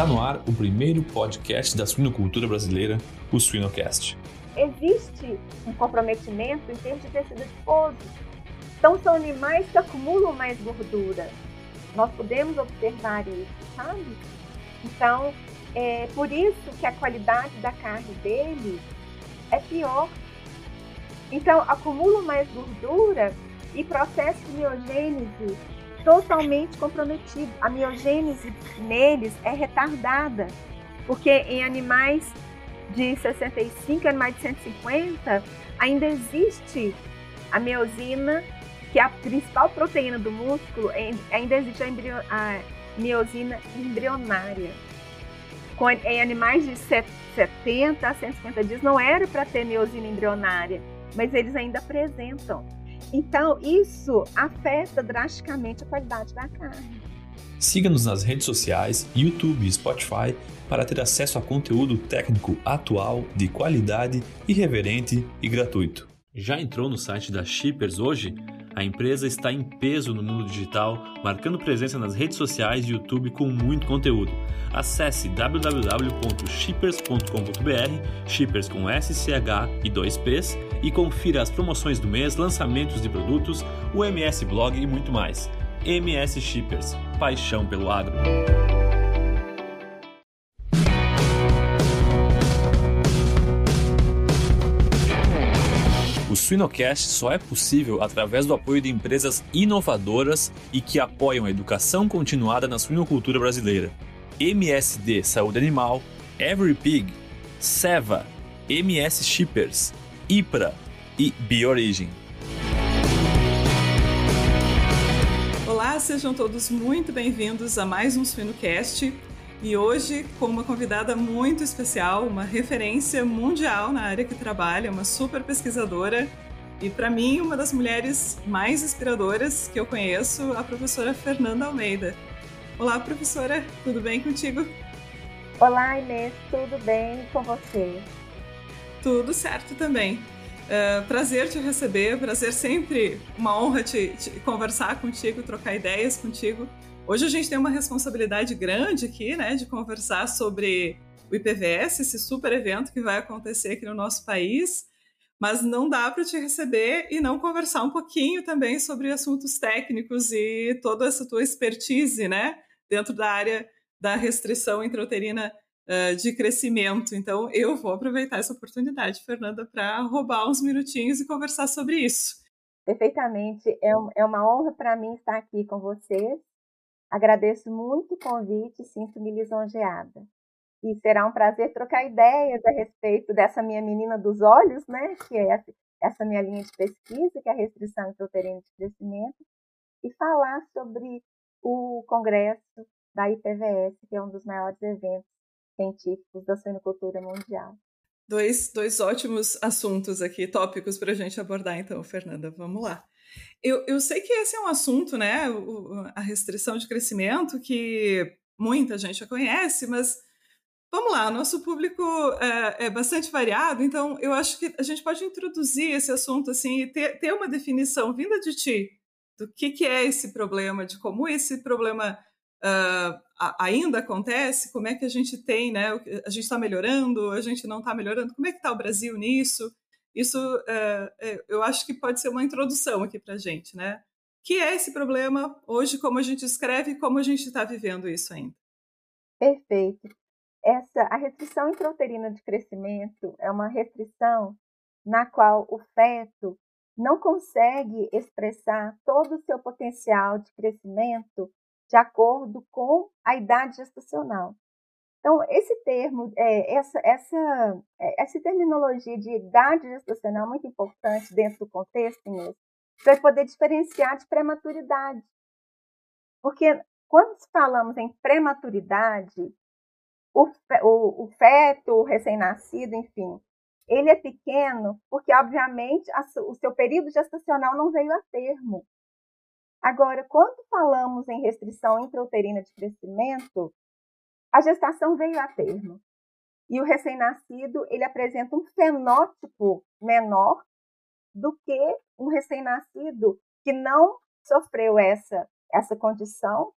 Está no ar o primeiro podcast da suinocultura brasileira, o Suinocast. Existe um comprometimento em termos de tecido adiposo. Então, são animais que acumulam mais gordura. Nós podemos observar isso, sabe? Então, é por isso que a qualidade da carne deles é pior. Então, acumulam mais gordura e processo de miogênese totalmente comprometido. A miogênese neles é retardada, porque em animais de 65, animais de 150, ainda existe a miosina, que é a principal proteína do músculo, ainda existe a, embrio, a miosina embrionária. Em animais de 70 a 150 dias não era para ter miosina embrionária, mas eles ainda apresentam. Então, isso afeta drasticamente a qualidade da carne. Siga-nos nas redes sociais, YouTube e Spotify para ter acesso a conteúdo técnico atual, de qualidade, irreverente e gratuito. Já entrou no site da Shippers hoje? A empresa está em peso no mundo digital, marcando presença nas redes sociais e YouTube com muito conteúdo. Acesse www.shippers.com.br, shippers com SCH e 2Ps, e confira as promoções do mês, lançamentos de produtos, o MS Blog e muito mais. MS Shippers, paixão pelo agro. Suinocast só é possível através do apoio de empresas inovadoras e que apoiam a educação continuada na suinocultura brasileira. MSD Saúde Animal, Every Pig, Seva, MS Shippers, IPRA e Biorigem. Olá, sejam todos muito bem-vindos a mais um Suinocast. E hoje com uma convidada muito especial, uma referência mundial na área que trabalha, uma super pesquisadora e para mim uma das mulheres mais inspiradoras que eu conheço, a professora Fernanda Almeida. Olá, professora, tudo bem contigo? Olá, Inês, tudo bem com você? Tudo certo também. Uh, prazer te receber, prazer sempre, uma honra te, te conversar contigo, trocar ideias contigo. Hoje a gente tem uma responsabilidade grande aqui, né, de conversar sobre o IPVS, esse super evento que vai acontecer aqui no nosso país, mas não dá para te receber e não conversar um pouquinho também sobre assuntos técnicos e toda essa tua expertise, né, dentro da área da restrição intrauterina uh, de crescimento. Então, eu vou aproveitar essa oportunidade, Fernanda, para roubar uns minutinhos e conversar sobre isso. Perfeitamente. É, é uma honra para mim estar aqui com vocês Agradeço muito o convite sinto-me lisonjeada. E será um prazer trocar ideias a respeito dessa minha menina dos olhos, né, que é essa, essa minha linha de pesquisa, que é a restrição intrauterina de crescimento, e falar sobre o congresso da IPVS, que é um dos maiores eventos científicos da suinocultura mundial. Dois, dois ótimos assuntos aqui, tópicos para a gente abordar, então, Fernanda. Vamos lá. Eu, eu sei que esse é um assunto, né? A restrição de crescimento, que muita gente já conhece, mas vamos lá, nosso público é, é, bastante variado, então eu acho que a gente pode introduzir esse assunto assim e ter, ter uma definição vinda de ti do que, que é esse problema, de como esse problema uh, ainda acontece, como é que a gente tem, né? A gente está melhorando, a gente não está melhorando, como é que está o Brasil nisso? Isso é, eu acho que pode ser uma introdução aqui para a gente, né? Que é esse problema hoje, como a gente escreve e como a gente está vivendo isso ainda? Perfeito. Essa, a restrição intrauterina de crescimento é uma restrição na qual o feto não consegue expressar todo o seu potencial de crescimento de acordo com a idade gestacional. Então, esse termo, é, essa, essa, é, essa terminologia de idade gestacional é muito importante dentro do contexto para poder diferenciar de prematuridade. Porque quando falamos em prematuridade, o, o, o feto, o recém-nascido, enfim, ele é pequeno porque, obviamente, a, o seu período gestacional não veio a termo. Agora, quando falamos em restrição intrauterina de crescimento, a gestação veio a termo. E o recém-nascido, ele apresenta um fenótipo menor do que um recém-nascido que não sofreu essa, essa condição.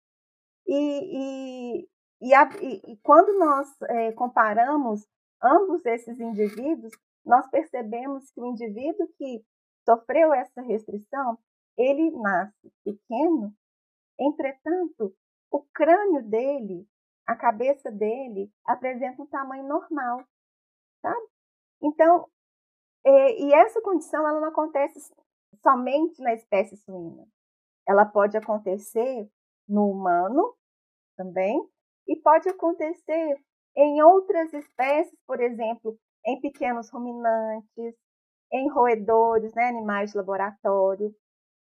E, e, e, a, e, quando nós é, comparamos ambos esses indivíduos, nós percebemos que o indivíduo que sofreu essa restrição, ele nasce pequeno, entretanto, o crânio dele, a cabeça dele, apresenta um tamanho normal, sabe? Então, é, e essa condição ela não acontece somente na espécie suína. Ela pode acontecer no humano também e pode acontecer em outras espécies, por exemplo, em pequenos ruminantes, em roedores, né, animais de laboratório.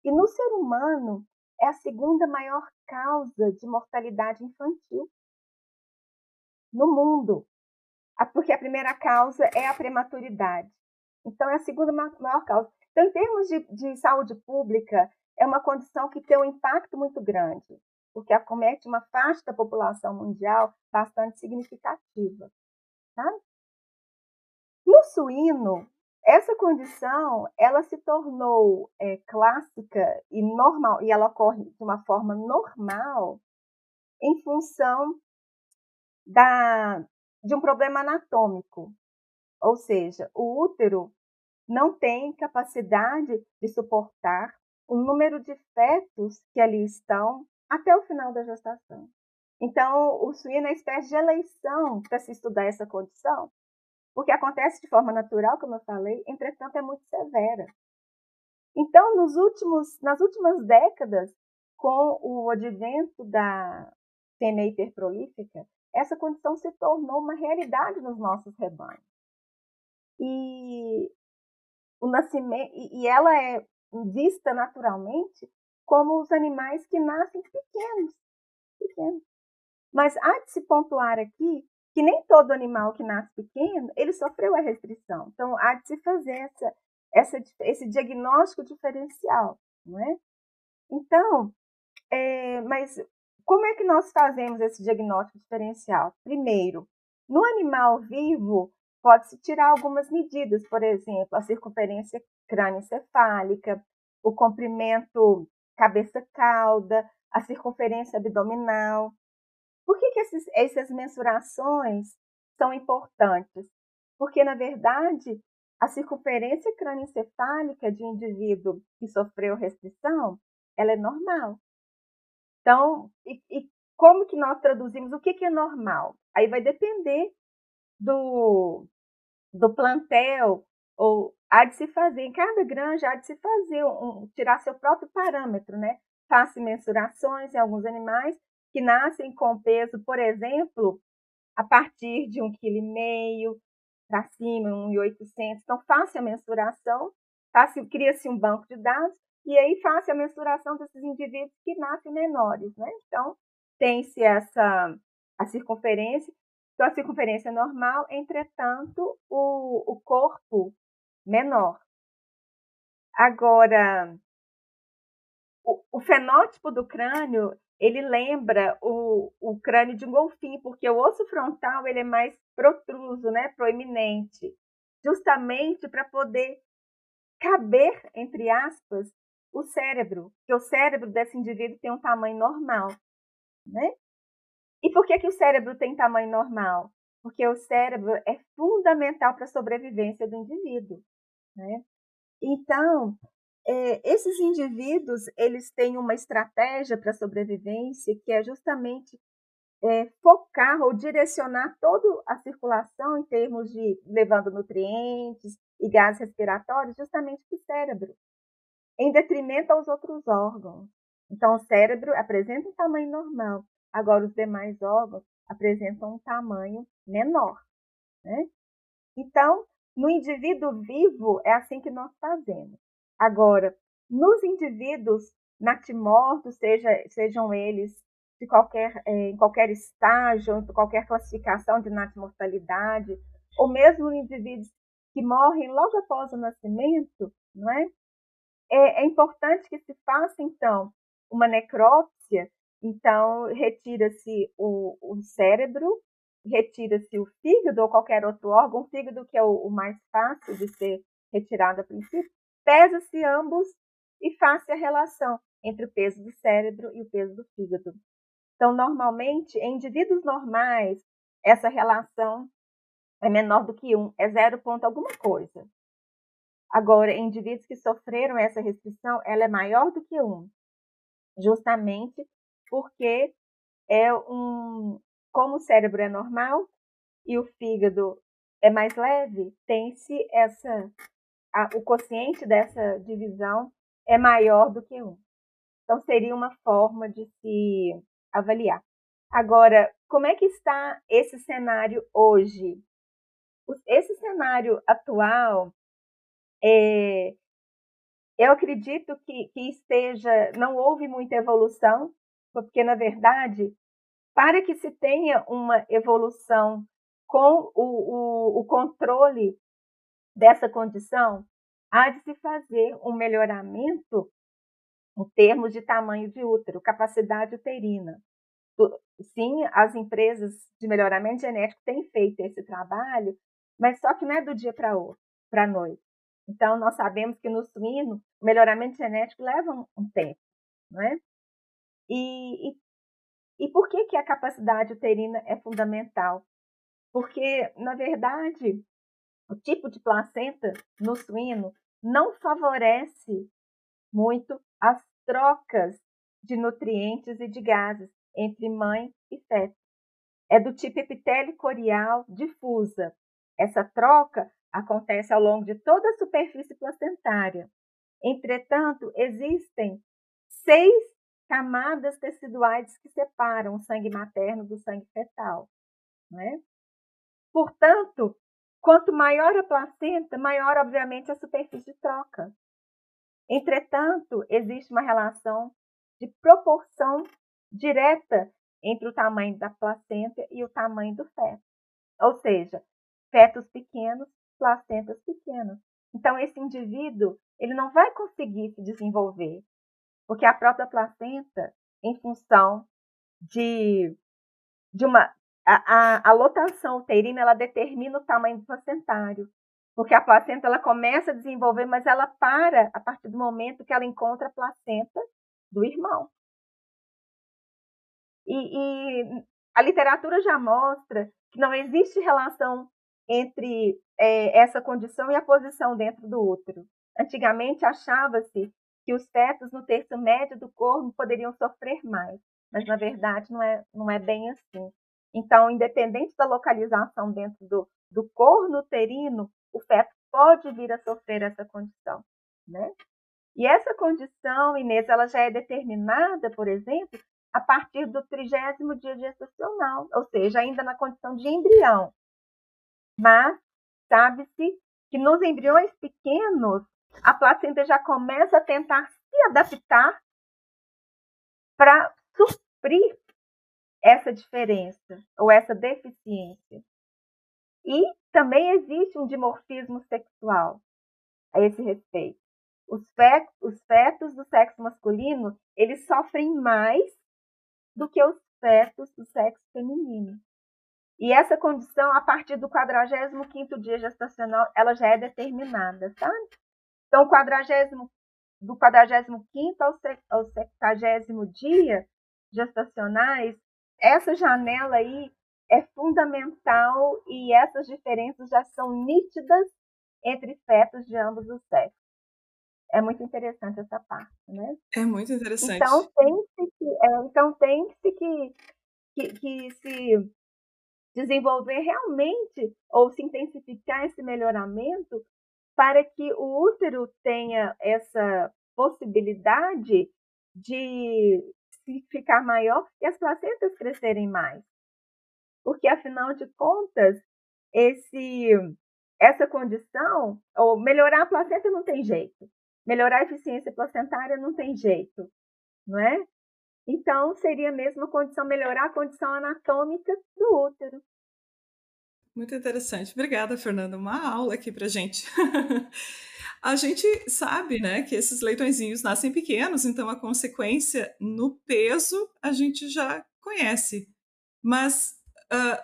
E no ser humano, é a segunda maior causa de mortalidade infantil no mundo, porque a primeira causa é a prematuridade. Então, é a segunda maior causa. Então, em termos de, de saúde pública, é uma condição que tem um impacto muito grande, porque acomete uma faixa da população mundial bastante significativa. Tá? No suíno, essa condição ela se tornou é, clássica e normal, e ela ocorre de uma forma normal em função da, de um problema anatômico. Ou seja, o útero não tem capacidade de suportar o número de fetos que ali estão até o final da gestação. Então, o suíno é uma espécie de eleição para se estudar essa condição, porque acontece de forma natural, como eu falei, entretanto é muito severa. Então, nos últimos, nas últimas décadas, com o advento da fêmea hiperprolífica, essa condição se tornou uma realidade nos nossos rebanhos. E o nascimento e ela é vista naturalmente como os animais que nascem pequenos, pequenos. Mas há de se pontuar aqui que nem todo animal que nasce pequeno, ele sofreu a restrição. Então, há de se fazer essa, essa, esse diagnóstico diferencial, não é? Então, é, mas como é que nós fazemos esse diagnóstico diferencial? Primeiro, no animal vivo, pode-se tirar algumas medidas, por exemplo, a circunferência crânioencefálica, o comprimento cabeça-cauda, a circunferência abdominal. Por que, que esses, essas mensurações são importantes? Porque, na verdade, a circunferência crânioencefálica de um indivíduo que sofreu restrição, ela é normal. Então, e, e como que nós traduzimos o que, que é normal? Aí vai depender do, do plantel, ou há de se fazer, em cada granja há de se fazer, um, tirar seu próprio parâmetro, né? Faça mensurações em alguns animais que nascem com peso, por exemplo, a partir de um quilo e meio para cima, 1,800. Então, faça a mensuração, cria-se um banco de dados e aí faça a mensuração desses indivíduos que nascem menores, né? Então, tem-se essa a circunferência então, a circunferência é normal, entretanto, o, o corpo menor. Agora, o, o, fenótipo do crânio, ele lembra o, o crânio de um golfinho, porque o osso frontal ele é mais protruso, né, proeminente, justamente para poder caber, entre aspas, o cérebro, que o cérebro desse indivíduo tem um tamanho normal, né? E por que, que o cérebro tem tamanho normal? Porque o cérebro é fundamental para a sobrevivência do indivíduo. Né? Então, é, esses indivíduos eles têm uma estratégia para sobrevivência que é justamente é, focar ou direcionar toda a circulação em termos de levando nutrientes e gases respiratórios justamente para o cérebro, em detrimento aos outros órgãos. Então, o cérebro apresenta um tamanho normal, Agora, os demais órgãos apresentam um tamanho menor. Né? Então, no indivíduo vivo, é assim que nós fazemos. Agora, nos indivíduos natimortos, seja, sejam eles de qualquer, é, em qualquer estágio, em qualquer classificação de natimortalidade, ou mesmo indivíduos que morrem logo após o nascimento, não é? É, é importante que se faça, então, uma necrópsia então, retira-se o, o, cérebro, retira-se o fígado ou qualquer outro órgão, o fígado que é o, o mais fácil de ser retirado a princípio, pesa-se ambos e faz-se a relação entre o peso do cérebro e o peso do fígado. Então, normalmente, em indivíduos normais, essa relação é menor do que 1, é 0 ponto alguma coisa. Agora, em indivíduos que sofreram essa restrição, ela é maior do que 1, justamente porque é um, como o cérebro é normal e o fígado é mais leve, tem-se essa, a, o quociente dessa divisão é maior do que 1. Então, seria uma forma de se avaliar. Agora, como é que está esse cenário hoje? Esse cenário atual, é, eu acredito que, que esteja, não houve muita evolução, porque, na verdade, para que se tenha uma evolução com o, o, o controle dessa condição, há de se fazer um melhoramento em termos de tamanho de útero, capacidade uterina. Sim, as empresas de melhoramento genético têm feito esse trabalho, mas só que não é do dia para a noite. Então, nós sabemos que no suíno, o melhoramento genético leva um, tempo, não é? E, e, e por que, que a capacidade uterina é fundamental? Porque, na verdade, o tipo de placenta no suíno não favorece muito as trocas de nutrientes e de gases entre mãe e feto. É do tipo epitélio corial difusa. Essa troca acontece ao longo de toda a superfície placentária. Entretanto, existem seis camadas teciduais que separam o sangue materno do sangue fetal. Né? Portanto, quanto maior a placenta, maior, obviamente, a superfície de troca. Entretanto, existe uma relação de proporção direta entre o tamanho da placenta e o tamanho do feto. Ou seja, fetos pequenos, placentas pequenas. Então, esse indivíduo ele não vai conseguir se desenvolver, porque a própria placenta, em função de, de uma. A, a, a lotação uterina ela determina o tamanho do placentário. Porque a placenta ela começa a desenvolver, mas ela para a partir do momento que ela encontra a placenta do irmão. E, e a literatura já mostra que não existe relação entre é, essa condição e a posição dentro do útero. Antigamente achava-se que os fetos no terço médio do corpo poderiam sofrer mais, mas na verdade não é, não é bem assim. Então, independente da localização dentro do, do corno uterino, o feto pode vir a sofrer essa condição, né? E essa condição, Inês, ela já é determinada, por exemplo, a partir do trigésimo dia gestacional, ou seja, ainda na condição de embrião. Mas sabe-se que nos embriões pequenos, a placenta já começa a tentar se adaptar para suprir essa diferença ou essa deficiência. E também existe um dimorfismo sexual a esse respeito. Os fetos, os fetos do sexo masculino, eles sofrem mais do que os fetos do sexo feminino. E essa condição, a partir do 45º dia gestacional, ela já é determinada, sabe? Então, 40, do 45º ao 70 dia gestacionais, essa janela aí é fundamental e essas diferenças já são nítidas entre fetos de ambos os sexos. É muito interessante essa parte, né? É muito interessante. Então tem-se que, é, então tem -se que, que, que se desenvolver realmente ou se intensificar esse melhoramento para que o útero tenha essa possibilidade de ficar maior e as placentas crescerem mais. Porque afinal de contas, esse essa condição, ou melhorar a placenta não tem jeito. Melhorar a eficiência placentária não tem jeito, não é? Então, seria mesmo a condição, melhorar a condição anatômica do útero. Muito interessante. Obrigada, Fernanda. Uma aula aqui para gente. a gente sabe, né, que esses leitõezinhos nascem pequenos, então a consequência no peso a gente já conhece. Mas uh,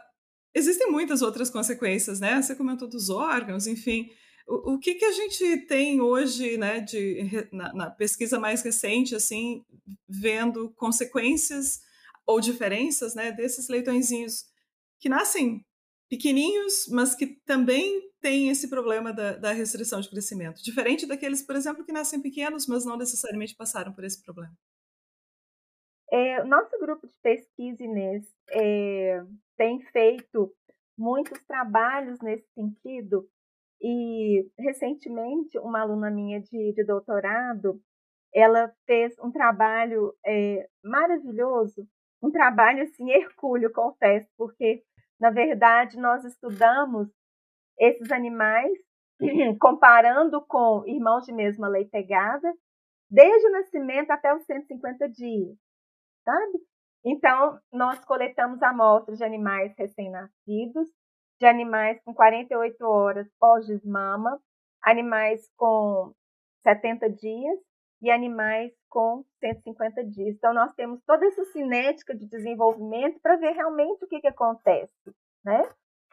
existem muitas outras consequências, né? Você comentou dos órgãos, enfim. O, o que, que a gente tem hoje, né, de, na, na pesquisa mais recente, assim, vendo consequências ou diferenças né, desses leitõezinhos que nascem pequeninhos, mas que também têm esse problema da, da, restrição de crescimento, diferente daqueles, por exemplo, que nascem pequenos, mas não necessariamente passaram por esse problema. É, nosso grupo de pesquisa, Inês, é, tem feito muitos trabalhos nesse sentido e recentemente uma aluna minha de, de doutorado ela fez um trabalho é, maravilhoso, um trabalho assim hercúleo, confesso, porque na verdade nós estudamos esses animais comparando com irmãos de mesma lei pegada, desde o nascimento até os 150 dias, sabe? Então, nós coletamos amostras de animais recém-nascidos, de animais com 48 horas pós-desmama, animais com 70 dias e animais com 150 dias. Então, nós temos toda essa cinética de desenvolvimento para ver realmente o que, que acontece. Né?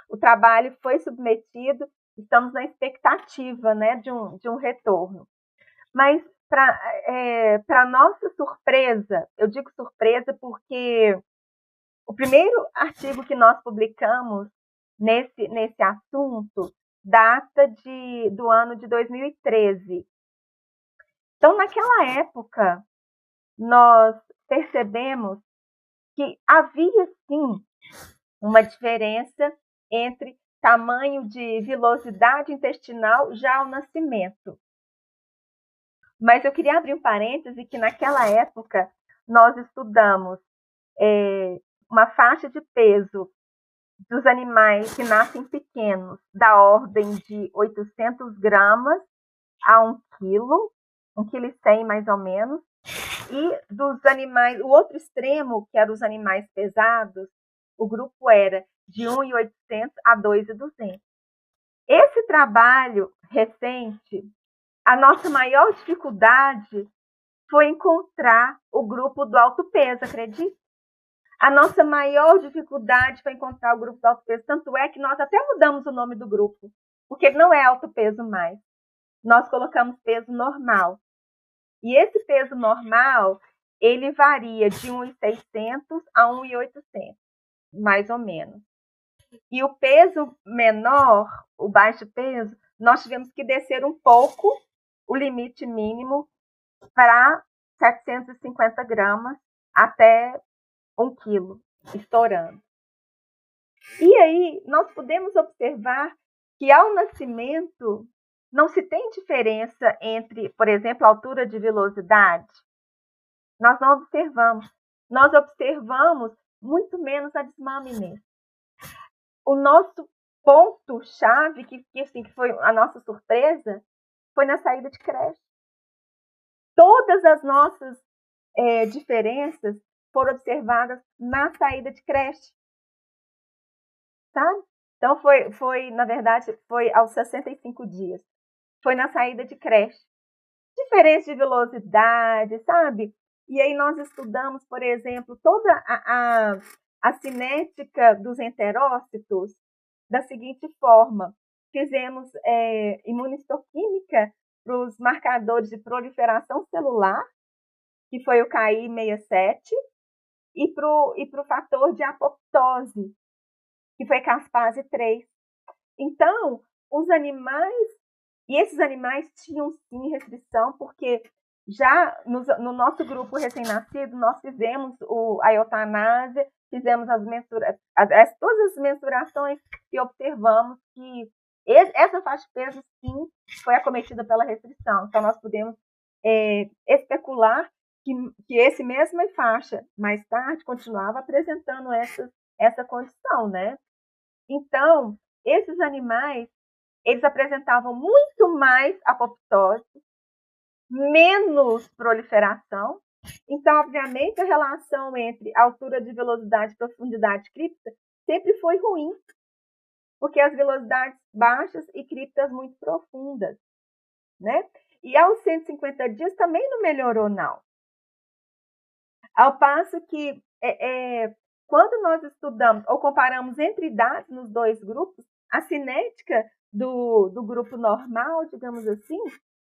O trabalho foi submetido, estamos na expectativa né, de, um, de um retorno. Mas, para é, nossa surpresa, eu digo surpresa porque o primeiro artigo que nós publicamos nesse, nesse assunto data de, do ano de 2013. Então, naquela época, nós percebemos que havia sim uma diferença entre tamanho de vilosidade intestinal já ao nascimento. Mas eu queria abrir um parêntese que naquela época nós estudamos é, uma faixa de peso dos animais que nascem pequenos, da ordem de 800 gramas a 1 quilo, 1 quilo e 100 mais ou menos, e dos animais, o outro extremo, que era os animais pesados, o grupo era de 1.800 a 2.200. Esse trabalho recente, a nossa maior dificuldade foi encontrar o grupo do alto peso, acredita? A nossa maior dificuldade foi encontrar o grupo do alto peso, tanto é que nós até mudamos o nome do grupo, porque não é alto peso mais. Nós colocamos peso normal. E esse peso normal, ele varia de 1.600 a 1.800, mais ou menos. E o peso menor, o baixo peso, nós tivemos que descer um pouco o limite mínimo para 750 gramas até um quilo, estourando. E aí nós podemos observar que ao nascimento não se tem diferença entre, por exemplo, altura de velocidade. Nós não observamos. Nós observamos muito menos a desmame O nosso ponto-chave, que, que, assim, que foi a nossa surpresa, foi na saída de creche. Todas as nossas é, diferenças foram observadas na saída de creche. Sabe? Então, foi, foi, na verdade, foi aos 65 dias foi na saída de creche. Diferença de velocidade, sabe? E aí nós estudamos, por exemplo, toda a, a, a cinética dos enterócitos da seguinte forma. Fizemos é, imunistoquímica para os marcadores de proliferação celular, que foi o KI67, e para o e fator de apoptose, que foi caspase 3. Então, os animais e esses animais tinham sim restrição, porque já no, no nosso grupo recém-nascido, nós fizemos o, a eutanásia, fizemos as, mensura, as, todas as mensurações e observamos que essa faixa de peso, sim, foi acometida pela restrição. Então, nós podemos é, especular que, que esse mesma faixa, mais tarde, continuava apresentando essa, essa condição, né? Então, esses animais eles apresentavam muito mais apoptose, menos proliferação. Então, obviamente, a relação entre altura de velocidade e profundidade cripta sempre foi ruim, porque as velocidades baixas e criptas muito profundas, né? E aos 150 dias também não melhorou, não. Ao passo que, é, é, quando nós estudamos ou comparamos entre idades nos dois grupos, a cinética do, do grupo normal, digamos assim,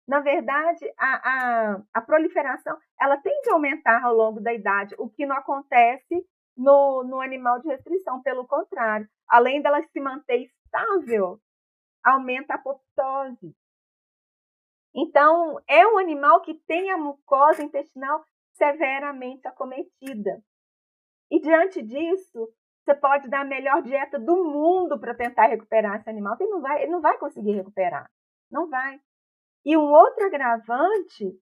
na verdade, a, a, a proliferação ela tende a aumentar ao longo da idade, o que não acontece no, no animal de restrição, pelo contrário, além dela se manter estável, aumenta a apoptose. Então, é um animal que tem a mucosa intestinal severamente acometida. E diante disso, você pode dar a melhor dieta do mundo para tentar recuperar esse animal, ele não vai, ele não vai conseguir recuperar. Não vai. E um outro agravante,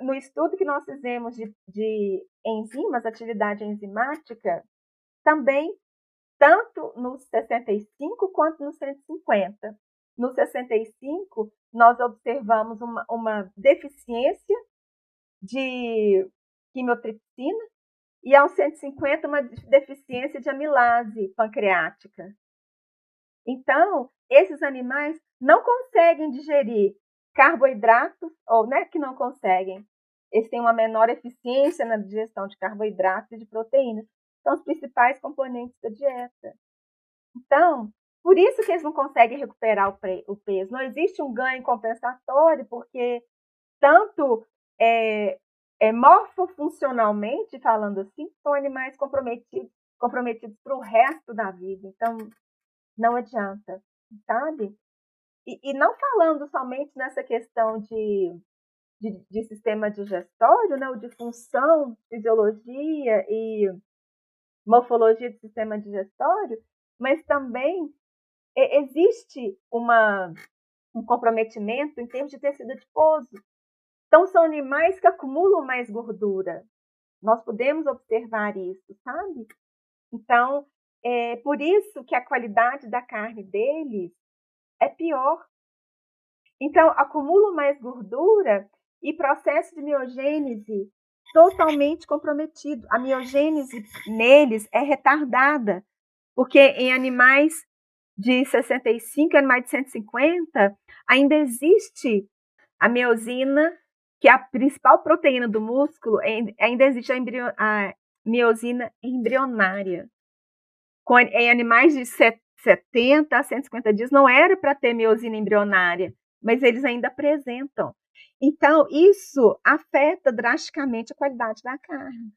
no estudo que nós fizemos de, de enzimas, atividade enzimática, também tanto nos 65 quanto nos 150. No 65, nós observamos uma, uma deficiência de quimiotripsina e aos 150 uma deficiência de amilase pancreática. Então, esses animais não conseguem digerir carboidratos, ou não é que não conseguem, eles têm uma menor eficiência na digestão de carboidratos e de proteínas. São os principais componentes da dieta. Então, por isso que eles não conseguem recuperar o, peso. Não existe um ganho compensatório, porque tanto é, é, morfofuncionalmente, falando assim, são animais comprometidos, comprometidos para o resto da vida. Então, não adianta, sabe? E, e não falando somente nessa questão de, de, de, sistema digestório, né, ou de função, fisiologia e morfologia do sistema digestório, mas também existe uma, um comprometimento em termos de tecido adiposo. Então, são animais que acumulam mais gordura. Nós podemos observar isso, sabe? Então, é por isso que a qualidade da carne deles é pior. Então, acumulam mais gordura e processo de miogênese totalmente comprometido. A miogênese neles é retardada, porque em animais de 65 animais de 150 ainda existe a miosina que a principal proteína do músculo, ainda existe a, embrio, a miosina embrionária. Com, em animais de 70 a 150 dias não era para ter miosina embrionária, mas eles ainda apresentam. Então, isso afeta drasticamente a qualidade da carne.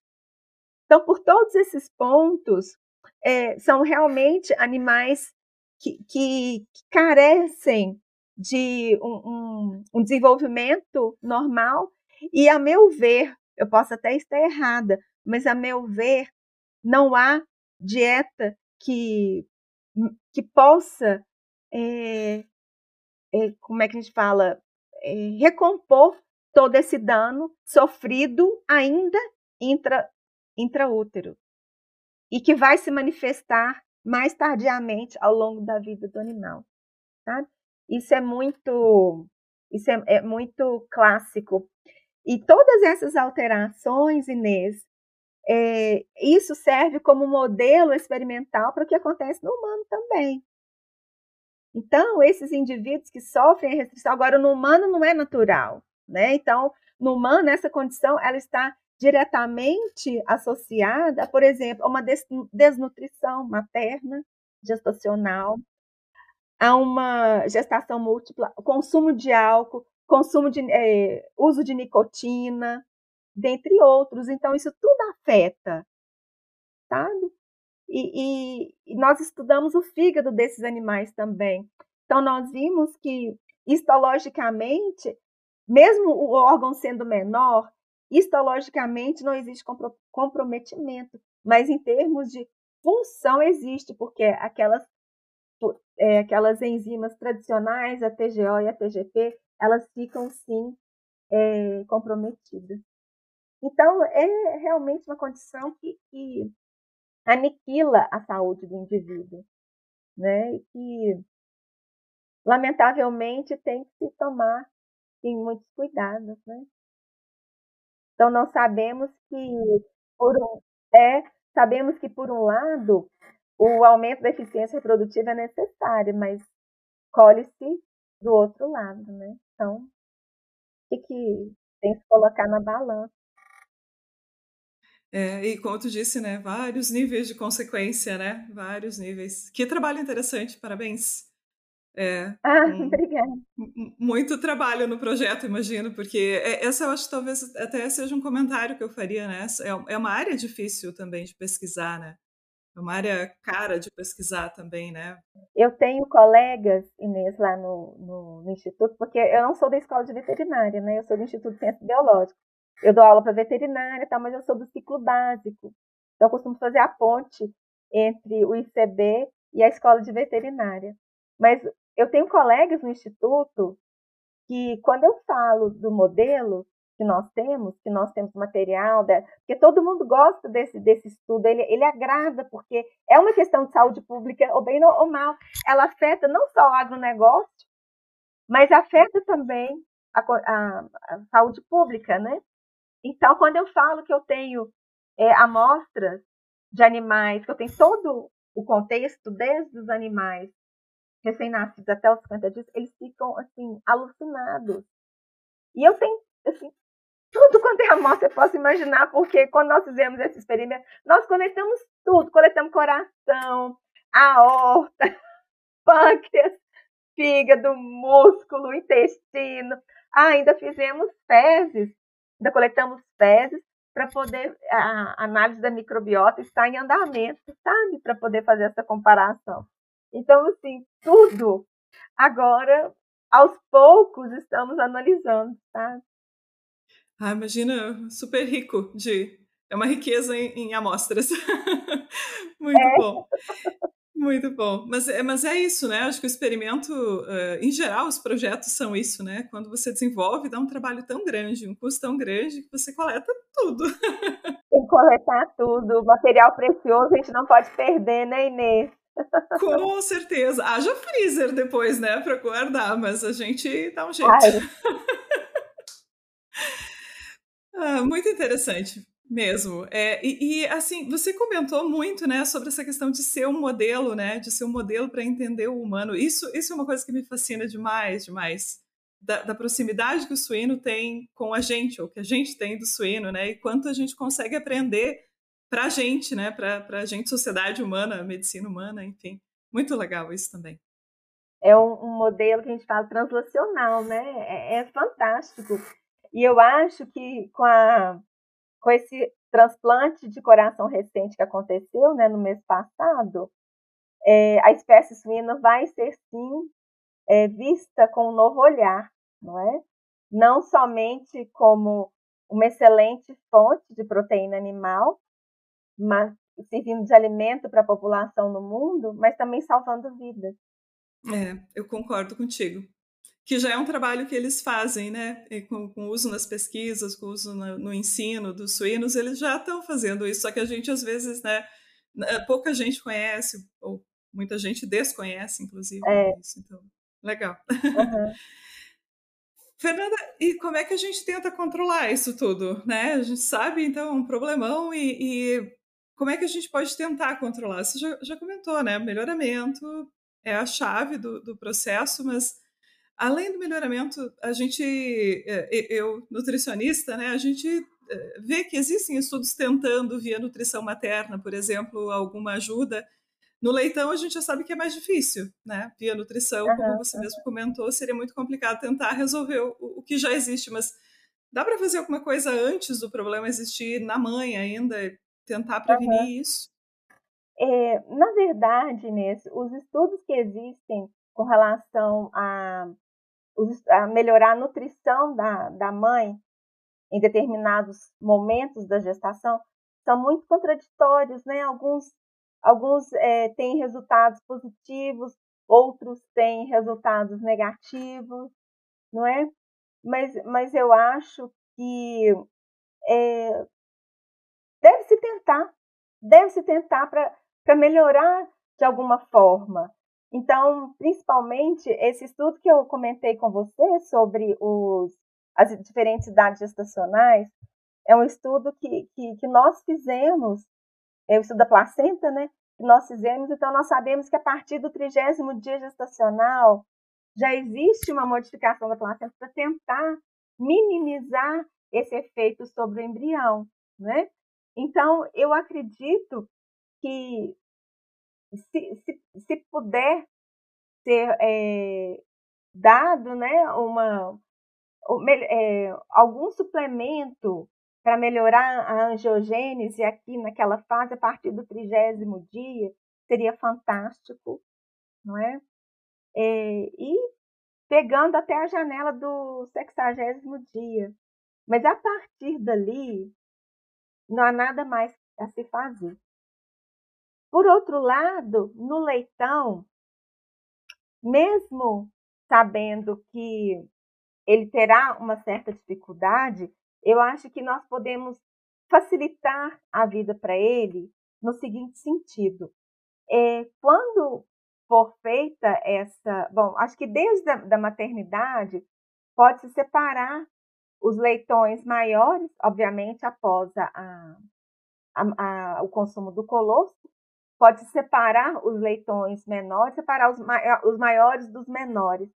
Então, por todos esses pontos, é, são realmente animais que, que, que carecem de um, um, um desenvolvimento normal. E, a meu ver, eu posso até estar errada, mas, a meu ver, não há dieta que, que possa, é, é, como é que a gente fala, é, recompor todo esse dano sofrido ainda intra, intraútero e que vai se manifestar mais tardiamente ao longo da vida do animal. Sabe? Isso é muito, isso é, é muito clássico. E todas essas alterações, Inês, é, isso serve como modelo experimental para o que acontece no humano também. Então, esses indivíduos que sofrem a restrição, agora no humano não é natural, né? Então, no humano, essa condição ela está diretamente associada, por exemplo, a uma desnutrição materna, gestacional, a uma gestação múltipla, consumo de álcool, consumo de é, uso de nicotina, dentre outros. Então, isso tudo afeta, sabe? E, e, e, nós estudamos o fígado desses animais também. Então, nós vimos que, histologicamente, mesmo o órgão sendo menor, histologicamente não existe comprometimento, mas em termos de função existe, porque aquelas é, aquelas enzimas tradicionais, a TGO e a TGP, elas ficam sim é, comprometidas. Então, é realmente uma condição que, que aniquila a saúde do indivíduo, né? E que, lamentavelmente, tem que se tomar sim, muitos cuidados, né? Então, nós sabemos que, por um, é, sabemos que, por um lado, o aumento da eficiência reprodutiva é necessário, mas colhe-se do outro lado, né? Então, o que, que tem que colocar na balança? É, e como tu disse, né, vários níveis de consequência, né, vários níveis. Que trabalho interessante, parabéns. É, ah, um, obrigada. Muito trabalho no projeto, imagino, porque é, essa eu acho que talvez até seja um comentário que eu faria, né? É, é uma área difícil também de pesquisar, né? É uma área cara de pesquisar também, né? Eu tenho colegas, Inês, lá no, no, no, Instituto, porque eu não sou da escola de veterinária, né? Eu sou do Instituto de Ciências Biológicas. Eu dou aula para veterinária, tá, mas eu sou do ciclo básico. Então, eu costumo fazer a ponte entre o ICB e a escola de veterinária. Mas eu tenho colegas no Instituto que, quando eu falo do modelo, que nós temos, que nós temos material, porque todo mundo gosta desse, desse estudo, ele, ele agrada, porque é uma questão de saúde pública, ou bem ou mal, ela afeta não só o agronegócio, mas afeta também a, a, a saúde pública, né? Então, quando eu falo que eu tenho é, amostras de animais, que eu tenho todo o contexto, desde os animais recém-nascidos até os 50 dias, eles ficam, assim, alucinados. E eu tenho, assim, tudo quanto é amostra eu posso imaginar, porque quando nós fizemos esse experimento, nós coletamos tudo, coletamos coração, aorta, pâncreas, fígado, músculo, intestino, ainda fizemos fezes, ainda coletamos fezes para poder a análise da microbiota estar em andamento, sabe, para poder fazer essa comparação. Então, assim, tudo. Agora aos poucos estamos analisando, sabe? Ah, imagina, super rico de. É uma riqueza em, em amostras. Muito é. bom. Muito bom. Mas, é, mas é isso, né? Acho que o experimento, uh, em geral, os projetos são isso, né? Quando você desenvolve, dá um trabalho tão grande, um custo tão grande, que você coleta tudo. Tem que coletar tudo. Material precioso a gente não pode perder, né, Inês? Com certeza. Haja freezer depois, né, para guardar, mas a gente dá um jeito. Ah, muito interessante mesmo. É, e, e, assim, você comentou muito, né, sobre essa questão de ser um modelo, né, de ser um modelo para entender o humano. Isso, isso é uma coisa que me fascina demais, demais. Da, da, proximidade que o suíno tem com a gente, ou que a gente tem do suíno, né, e quanto a gente consegue aprender para a gente, né, para a gente, sociedade humana, medicina humana, enfim. Muito legal isso também. É um, um modelo que a gente fala translacional, né? É, é fantástico. E eu acho que com, a, com esse transplante de coração recente que aconteceu né, no mês passado, é, a espécie suína vai ser sim é, vista com um novo olhar, não é? Não somente como uma excelente fonte de proteína animal, mas servindo de alimento para a população no mundo, mas também salvando vidas. É, eu concordo contigo que já é um trabalho que eles fazem, né? Com, com uso nas pesquisas, com uso no, no, ensino dos suínos, eles já estão fazendo isso, só que a gente às vezes, né? Pouca gente conhece, ou muita gente desconhece, inclusive, é. isso. Então, legal. Uhum. Fernanda, e como é que a gente tenta controlar isso tudo, né? A gente sabe, então, um problemão e, e como é que a gente pode tentar controlar? Você já, já comentou, né? Melhoramento é a chave do, do processo, mas Além do melhoramento, a gente, é, eu, nutricionista, né, a gente é, vê que existem estudos tentando, via nutrição materna, por exemplo, alguma ajuda. No leitão, a gente já sabe que é mais difícil, né? Via nutrição, como você mesmo comentou, seria muito complicado tentar resolver o, o que já existe, mas dá para fazer alguma coisa antes do problema existir na mãe ainda, tentar prevenir uhum. isso? É, na verdade, Inês, os estudos que existem com relação a a melhorar a nutrição da, da mãe em determinados momentos da gestação são muito contraditórios, né? Alguns, alguns é, têm resultados positivos, outros têm resultados negativos, não é? Mas, mas eu acho que é, deve-se tentar, deve-se tentar para melhorar de alguma forma. Então, principalmente, esse estudo que eu comentei com você sobre os, as diferentes idades gestacionais, é um estudo que, que, que nós fizemos, é o estudo da placenta, né? Que nós fizemos, então nós sabemos que a partir do trigésimo dia gestacional já existe uma modificação da placenta para tentar minimizar esse efeito sobre o embrião, né? Então, eu acredito que se, se, se puder, ser é, dado né, uma, é, algum suplemento para melhorar a angiogênese aqui naquela fase, a partir do trigésimo dia, seria fantástico, não é? é? E pegando até a janela do sexagésimo dia. Mas a partir dali, não há nada mais a se fazer. Por outro lado, no leitão, mesmo sabendo que ele terá uma certa dificuldade, eu acho que nós podemos facilitar a vida para ele no seguinte sentido: é, quando for feita essa, bom, acho que desde a da maternidade pode se separar os leitões maiores, obviamente após a, a, a, o consumo do colosso, pode separar os leitões menores, separar os, os maiores dos menores,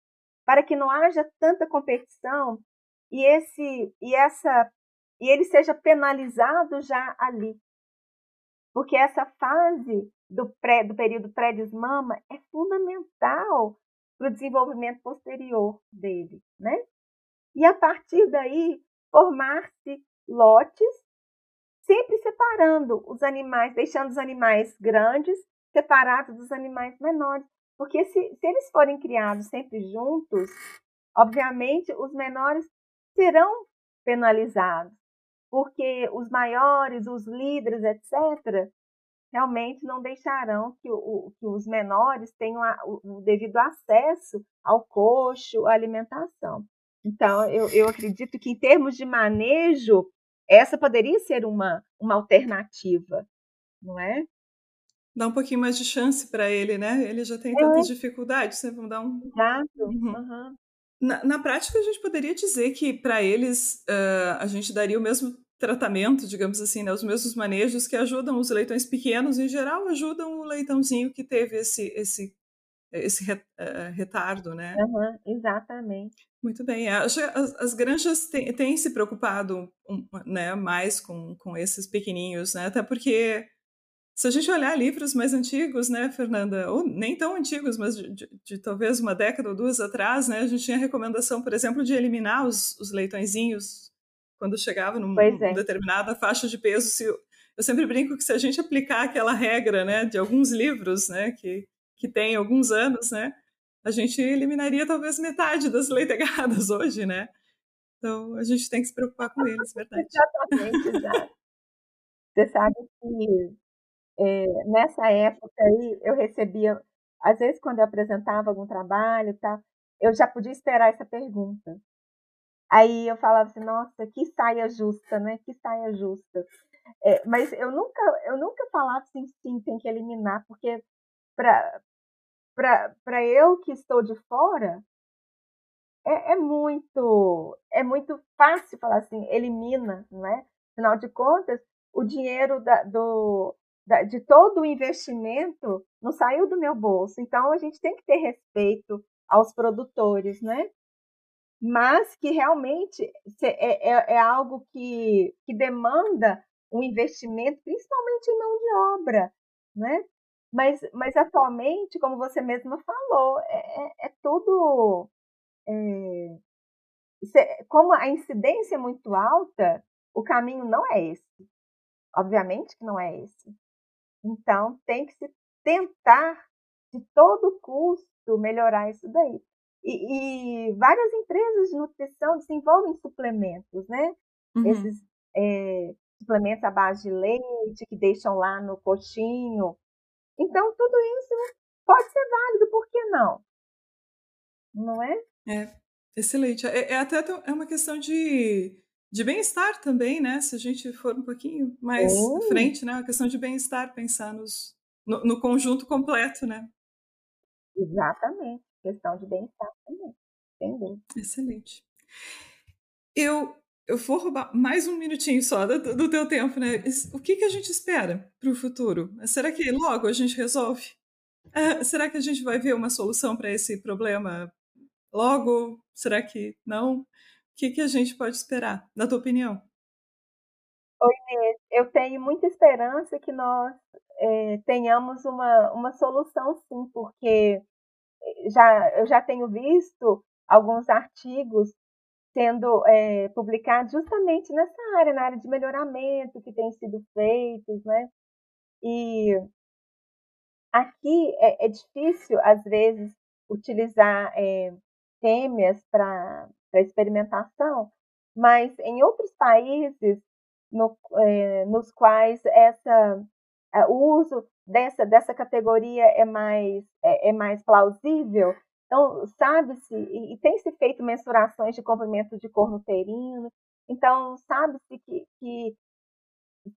para que não haja tanta competição e esse e essa e ele seja penalizado já ali. Porque essa fase do, pré, do período pré-desmama é fundamental para o desenvolvimento posterior dele, né? E a partir daí formar-se lotes sempre separando os animais, deixando os animais grandes separados dos animais menores. Porque se, se eles forem criados sempre juntos, obviamente os menores serão penalizados, porque os maiores, os líderes, etc., realmente não deixarão que, o, que os menores tenham a, o, devido acesso ao coxo, à alimentação. Então, eu, eu acredito que, em termos de manejo, essa poderia ser uma, uma alternativa, não é? Dá um pouquinho mais de chance para ele, né? Ele já tem é. tantas dificuldades, né? Vamos dar um. Exato. Uhum. Uhum. Na, na, prática, a gente poderia dizer que para eles uh, a gente daria o mesmo tratamento, digamos assim, né? os mesmos manejos que ajudam os leitões pequenos, em geral, ajudam o leitãozinho que teve esse, esse, esse uh, retardo, né? Uhum, exatamente. Muito bem. As, as granjas têm, têm, se preocupado né, mais com, com esses pequenininhos, né? Até porque se a gente olhar livros mais antigos, né, Fernanda, ou nem tão antigos, mas de, de, de, talvez uma década ou duas atrás, né, a gente tinha recomendação, por exemplo, de eliminar os, os leitõezinhos quando chegava numa é. determinada faixa de peso. Se, eu sempre brinco que se a gente aplicar aquela regra, né, de alguns livros, né, que, que tem alguns anos, né, a gente eliminaria talvez metade das leitegadas hoje, né? Então a gente tem que se preocupar com eles, verdade? Exatamente, exato. Você sabe que é, nessa época aí eu recebia, às vezes quando eu apresentava algum trabalho, tá, eu já podia esperar essa pergunta. Aí eu falava assim, nossa, que saia justa, né? Que saia justa. É, mas eu nunca, eu nunca falava assim, sim, tem que eliminar, porque para para eu que estou de fora, é, é, muito é muito fácil falar assim, elimina, não é? Afinal de contas, o dinheiro da, do, da, de todo o investimento não saiu do meu bolso. Então, a gente tem que ter respeito aos produtores, né? Mas que realmente é, é, é algo que, que demanda um investimento, principalmente em mão de obra, né? Mas, mas atualmente, como você mesma falou, é, é, é tudo. É, como a incidência é muito alta, o caminho não é esse. Obviamente que não é esse. Então, tem que se tentar, de todo custo, melhorar isso daí. E, e várias empresas de nutrição desenvolvem suplementos, né? Uhum. Esses é, suplementos à base de leite, que deixam lá no coxinho, então, tudo isso pode ser válido, por que não? Não é? É, excelente. É, é até é uma questão de, de bem-estar também, né? Se a gente for um pouquinho mais oh. à frente, né? Uma questão de bem-estar, pensar nos, no, no, conjunto completo, né? Exatamente. Questão de bem-estar também. Entendeu? Excelente. Eu eu vou roubar mais um minutinho só do, do teu tempo, né? O que, que a gente espera para o futuro? Será que logo a gente resolve? É, será que a gente vai ver uma solução para esse problema logo? Será que não? O que, que a gente pode esperar, na tua opinião? Oi, Inês, eu tenho muita esperança que nós é, tenhamos uma, uma solução sim, porque já, eu já tenho visto alguns artigos sendo é, publicados justamente nessa área, na área de melhoramento que tem sido feitos, né? E aqui é, é difícil, às vezes, utilizar é, fêmeas para experimentação, mas em outros países no, é, nos quais essa, é, o uso dessa, dessa categoria é mais, é, é mais plausível, então, sabe-se, e, e tem-se feito mensurações de comprimento de corno uterino, então, sabe-se que, que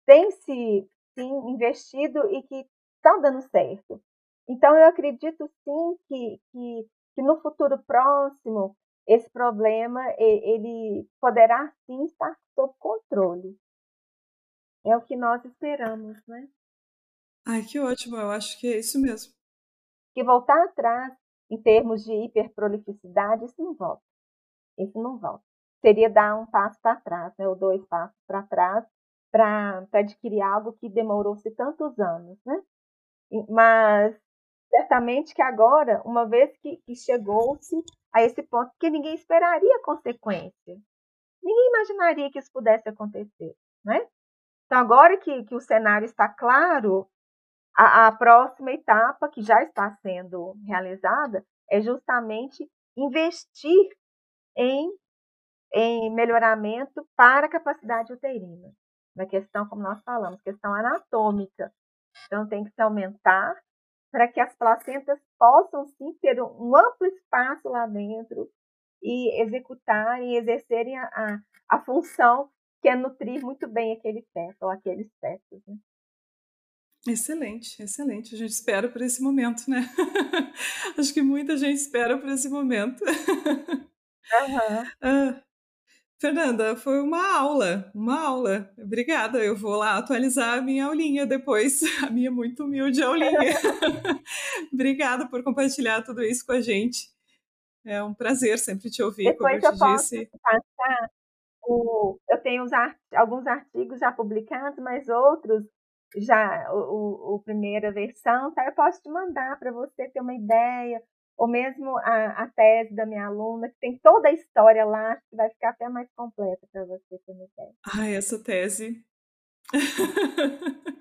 tem-se, sim, investido e que está dando certo. Então, eu acredito, sim, que, que, que no futuro próximo, esse problema, ele poderá, sim, estar sob controle. É o que nós esperamos, né? Ai, que ótimo, eu acho que é isso mesmo. Que voltar atrás em termos de hiperprolificidade, isso não volta. Isso não volta. Seria dar um passo para trás, né, ou dois passos para trás, para adquirir algo que demorou-se tantos anos. Né? Mas certamente que agora, uma vez que, que chegou-se a esse ponto, que ninguém esperaria consequência. Ninguém imaginaria que isso pudesse acontecer. Né? Então, agora que, que o cenário está claro, a, a próxima etapa, que já está sendo realizada, é justamente investir em, em melhoramento para a capacidade uterina. Na questão, como nós falamos, questão anatômica. Então, tem que se aumentar para que as placentas possam sim ter um amplo espaço lá dentro e executarem exercerem a, a, a função que é nutrir muito bem aquele feto ou aqueles fetos. Né? Excelente, excelente. A gente espera por esse momento, né? Acho que muita gente espera por esse momento. Uhum. Ah, Fernanda, foi uma aula, uma aula. Obrigada. Eu vou lá atualizar a minha aulinha depois, a minha muito humilde aulinha. Obrigada por compartilhar tudo isso com a gente. É um prazer sempre te ouvir, depois como eu, eu te disse. O, eu tenho art, alguns artigos já publicados, mas outros já o, o, primeira versão, tá? Eu posso te mandar para você ter uma ideia, ou mesmo a, a tese da minha aluna, que tem toda a história lá, que vai ficar até mais completa para você ter uma ideia. Ai, essa tese.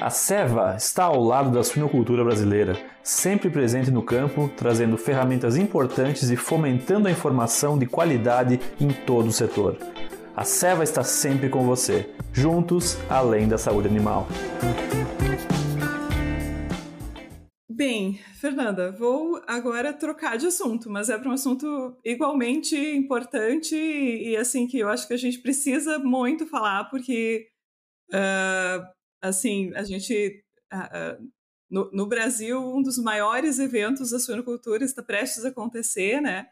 A Seva está ao lado da suinocultura brasileira, sempre presente no campo, trazendo ferramentas importantes e fomentando a informação de qualidade em todo o setor. A Seva está sempre com você, juntos além da saúde animal. Bem, Fernanda, vou agora trocar de assunto, mas é para um assunto igualmente importante e, assim que eu acho que a gente precisa muito falar, porque uh, assim a gente uh, no, no, Brasil um dos maiores eventos da suinocultura está prestes a acontecer, né?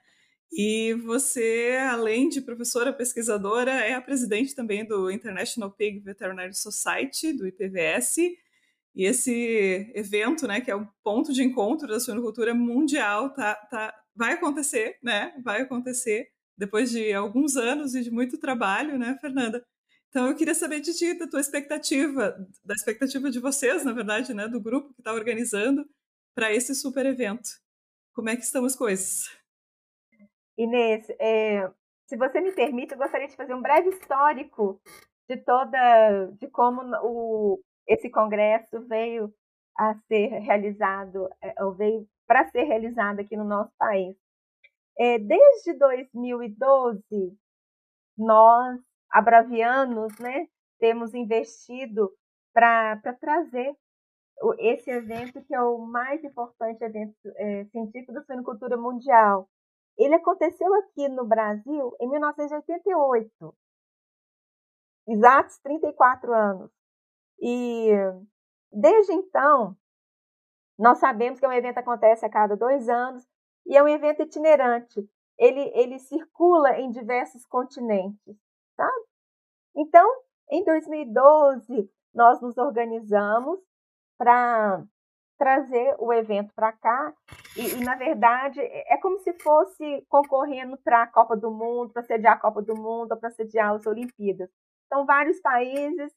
E você, além de professora pesquisadora, é a presidente também do International Pig Veterinary Society, do IPVS. E esse evento, né, que é um ponto de encontro da suinocultura mundial, tá, tá, vai acontecer, né? Vai acontecer depois de alguns anos e de muito trabalho, né, Fernanda? Então eu queria saber de ti, da tua expectativa, da expectativa de vocês, na verdade, né, do grupo que está organizando para esse super evento. Como é que estão as coisas? Inês, é, se você me permite, eu gostaria de fazer um breve histórico de toda, de como o, esse congresso veio a ser realizado, é, ou veio para ser realizado aqui no nosso país. É, desde 2012, nós, abravianos, né, temos investido para trazer esse evento que é o mais importante evento é, científico da suinocultura mundial, ele aconteceu aqui no Brasil em 1988. Exatos 34 anos. E desde então, nós sabemos que é um evento acontece a cada dois anos e é um evento itinerante. Ele, ele circula em diversos continentes, sabe? Então, em 2012, nós nos organizamos para trazer o evento para cá e, e, na verdade, é como se fosse concorrendo para a Copa do Mundo, para sediar a Copa do Mundo, para sediar as Olimpíadas. São vários países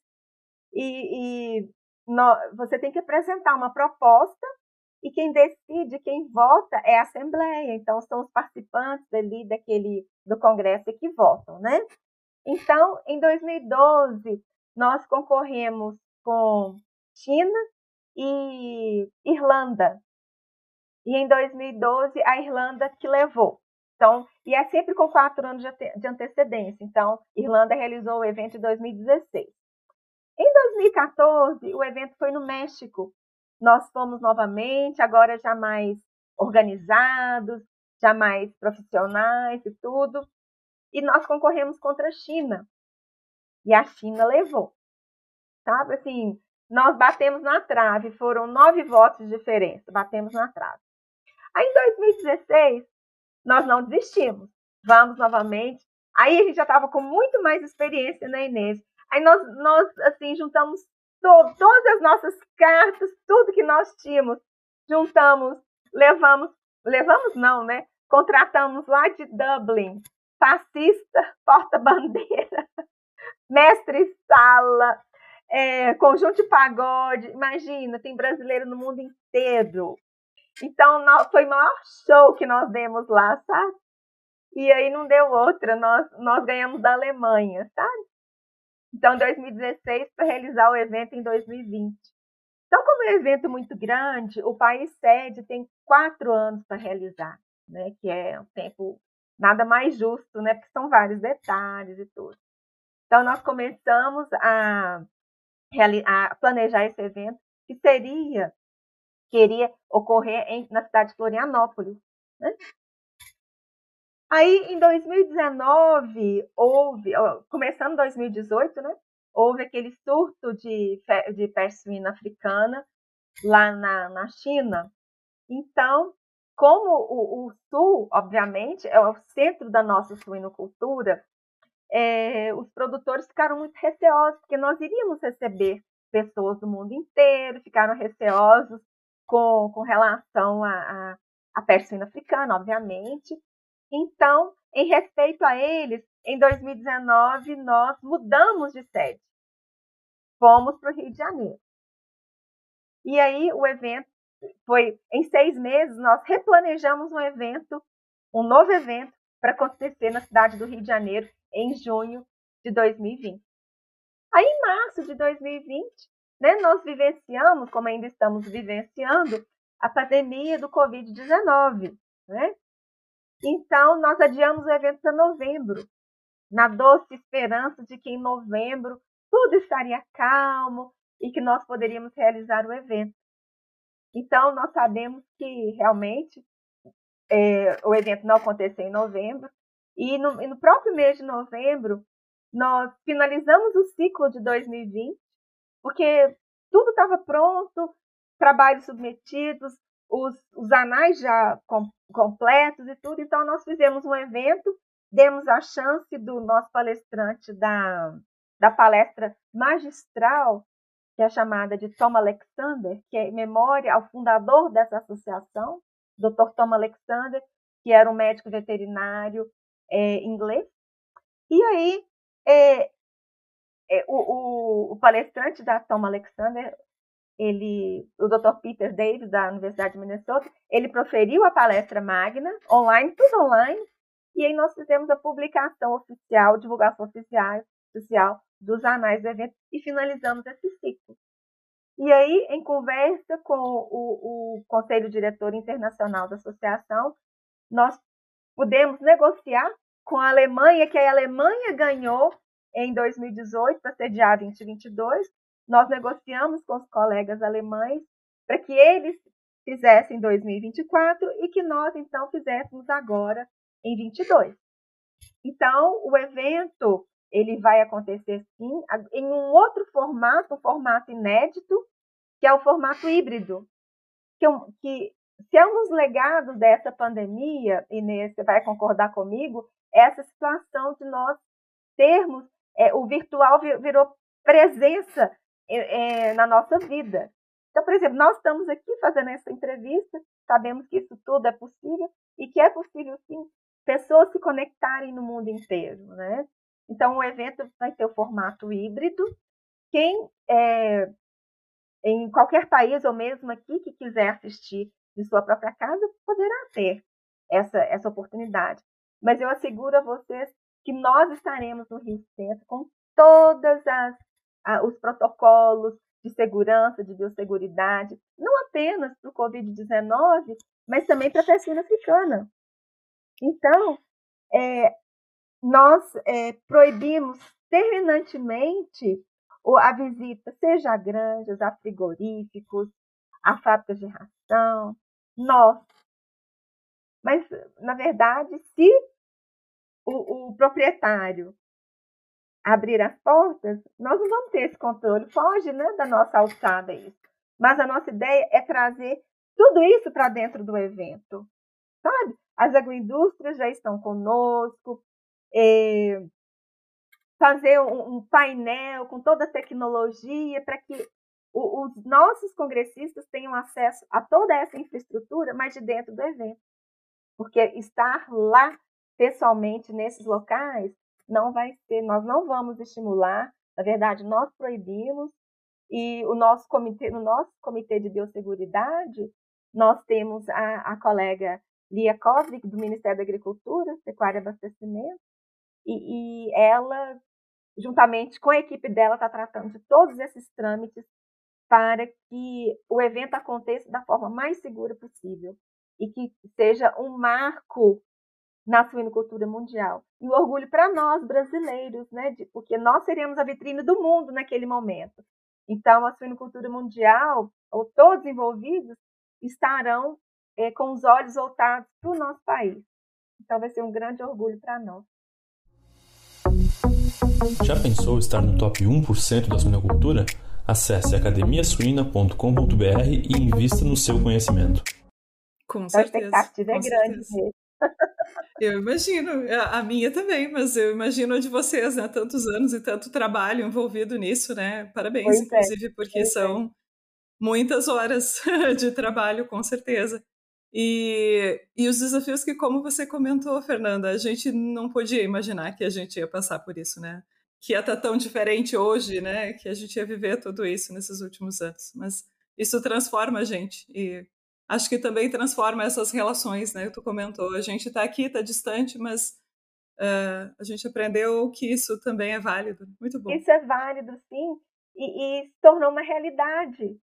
e, e no, você tem que apresentar uma proposta e quem decide, quem vota é a Assembleia. Então, são os participantes ali daquele, do Congresso que votam, né? Então, em 2012, nós concorremos com China e Irlanda. E em 2012, a Irlanda que levou. Então, e é sempre com quatro anos de antecedência. Então, Irlanda realizou o evento em 2016. Em 2014, o evento foi no México. Nós fomos novamente, agora já mais organizados, já mais profissionais e tudo. E nós concorremos contra a China. E a China levou. Sabe assim, nós batemos na trave, foram nove votos de diferença, batemos na trave. Aí em 2016, nós não desistimos. Vamos novamente. Aí a gente já estava com muito mais experiência, né, Inês? Aí nós, nós assim, juntamos to todas as nossas cartas, tudo que nós tínhamos, juntamos, levamos, levamos não, né? Contratamos lá de Dublin, fascista, porta-bandeira, mestre-sala, é, conjunto de pagode. Imagina, tem brasileiro no mundo inteiro. Então, foi o maior show que nós demos lá, sabe? E aí não deu outra, nós, nós ganhamos da Alemanha, sabe? Então, 2016 para realizar o evento em 2020. Então, como é um evento muito grande, o país sede tem quatro anos para realizar, né? Que é um tempo nada mais justo, né? Porque são vários detalhes e tudo. Então, nós começamos a, a planejar esse evento, que seria queria ocorrer em, na cidade de Florianópolis. Né? Aí, em 2019, houve, começando 2018, né? Houve aquele surto de, de peste suína africana lá na, na China. Então, como o, o, sul, obviamente, é o centro da nossa suinocultura, é, os produtores ficaram muito receosos, porque nós iríamos receber pessoas do mundo inteiro, ficaram receosos com, com relação à, peste suína africana, obviamente. Então, em respeito a eles, em 2019 nós mudamos de sede. Fomos para o Rio de Janeiro. E aí o evento foi em seis meses nós replanejamos um evento, um novo evento para acontecer na cidade do Rio de Janeiro em junho de 2020. Aí em março de 2020 né, nós vivenciamos, como ainda estamos vivenciando, a pandemia do Covid-19. Né? Então, nós adiamos o evento para novembro, na doce esperança de que em novembro tudo estaria calmo e que nós poderíamos realizar o evento. Então, nós sabemos que realmente é, o evento não aconteceu em novembro, e no, e no próprio mês de novembro, nós finalizamos o ciclo de 2020 porque tudo estava pronto, trabalhos submetidos, os, os anais já com, completos e tudo. Então, nós fizemos um evento, demos a chance do nosso palestrante da, da palestra magistral, que é chamada de Tom Alexander, que é memória ao fundador dessa associação, Dr. Tom Alexander, que era um médico veterinário é, inglês. E aí, é, é, o, o, o, palestrante da Tom Alexander, ele, o Dr. Peter Davis, da Universidade de Minnesota, ele proferiu a palestra magna, online, tudo online, e aí nós fizemos a publicação oficial, divulgação oficial, oficial dos anais do evento e finalizamos esse ciclo. E aí, em conversa com o, o Conselho Diretor Internacional da Associação, nós pudemos negociar com a Alemanha, que a Alemanha ganhou em 2018 para sediar 2022. Nós negociamos com os colegas alemães para que eles fizessem em 2024 e que nós então fizéssemos agora em 22. Então, o evento ele vai acontecer sim em um outro formato, um formato inédito, que é o formato híbrido, que, que se é um dos legados dessa pandemia, Inês, você vai concordar comigo, essa situação de nós termos é, o virtual virou presença é, é, na nossa vida. Então, por exemplo, nós estamos aqui fazendo essa entrevista, sabemos que isso tudo é possível e que é possível, sim, pessoas se conectarem no mundo inteiro, né? Então, o evento vai ter o formato híbrido. Quem é, em qualquer país ou mesmo aqui que quiser assistir de sua própria casa poderá ter essa, essa oportunidade. Mas eu asseguro a vocês que nós estaremos no Rio Centro com todas as os protocolos de segurança, de biosseguridade, não apenas para o Covid-19, mas também para a peste africana. Então, é, nós é, proibimos terminantemente a visita, seja a granjas, a frigoríficos, a fábricas de ração, nós. Mas, na verdade, se o, o proprietário abrir as portas, nós não vamos ter esse controle. Foge né, da nossa alçada isso. Mas a nossa ideia é trazer tudo isso para dentro do evento. Sabe? As agroindústrias já estão conosco. É, fazer um, um, painel com toda a tecnologia para que o, os nossos congressistas tenham acesso a toda essa infraestrutura, mas de dentro do evento. Porque estar lá pessoalmente nesses locais não vai ser, nós não vamos estimular, na verdade, nós proibimos, e o nosso comitê, no nosso comitê de biosseguridade, nós temos a, a colega Lia Kovlik, do Ministério da Agricultura, Pecuária e Abastecimento, e, e ela, juntamente com a equipe dela, está tratando de todos esses trâmites para que o evento aconteça da forma mais segura possível e que seja um marco na suinocultura mundial. E o orgulho para nós, brasileiros, né, de, porque nós seremos a vitrine do mundo naquele momento. Então, a suinocultura mundial, ou todos envolvidos, estarão é, com os olhos voltados para o nosso país. Então, vai ser um grande orgulho para nós. Já pensou estar no top 1% da suinocultura? Acesse academiasuina.com.br e invista no seu conhecimento. Com certeza. A expectativa é grande. Eu imagino, a minha também, mas eu imagino a de vocês, né? Tantos anos e tanto trabalho envolvido nisso, né? Parabéns, pois é, inclusive, é. porque pois são é. muitas horas de trabalho, com certeza. E, e os desafios que, como você comentou, Fernanda, a gente não podia imaginar que a gente ia passar por isso, né? Que ia estar tão diferente hoje, né? Que a gente ia viver tudo isso nesses últimos anos. Mas isso transforma a gente. E acho que também transforma essas relações, né? Tu comentou, a gente está aqui, está distante, mas uh, a gente aprendeu que isso também é válido. Muito bom. Isso é válido, sim, e, e se tornou uma realidade,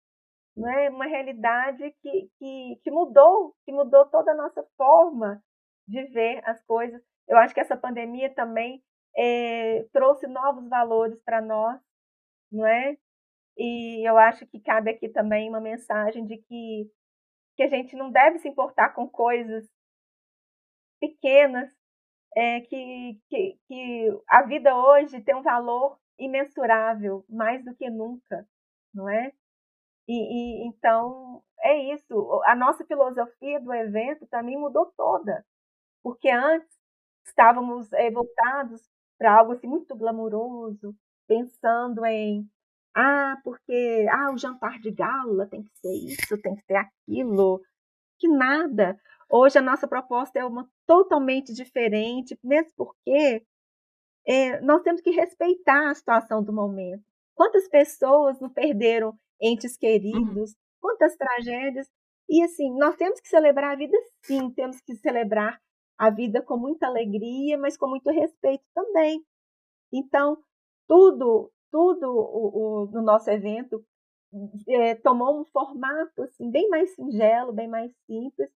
né? Uma realidade que, que, que mudou, que mudou toda a nossa forma de ver as coisas. Eu acho que essa pandemia também é, trouxe novos valores para nós, não é? E eu acho que cabe aqui também uma mensagem de que que a gente não deve se importar com coisas pequenas, é, que, que, que a vida hoje tem um valor imensurável, mais do que nunca, não é? E, e, então é isso. A nossa filosofia do evento também mudou toda, porque antes estávamos é, voltados para algo assim muito glamouroso, pensando em ah, porque ah, o jantar de gala tem que ser isso, tem que ser aquilo. Que nada. Hoje a nossa proposta é uma totalmente diferente, mesmo porque é, nós temos que respeitar a situação do momento. Quantas pessoas não perderam entes uhum. queridos, quantas tragédias. E assim, nós temos que celebrar a vida sim, temos que celebrar a vida com muita alegria, mas com muito respeito também. Então, tudo tudo o, o, no nosso evento é, tomou um formato assim, bem mais singelo, bem mais simples.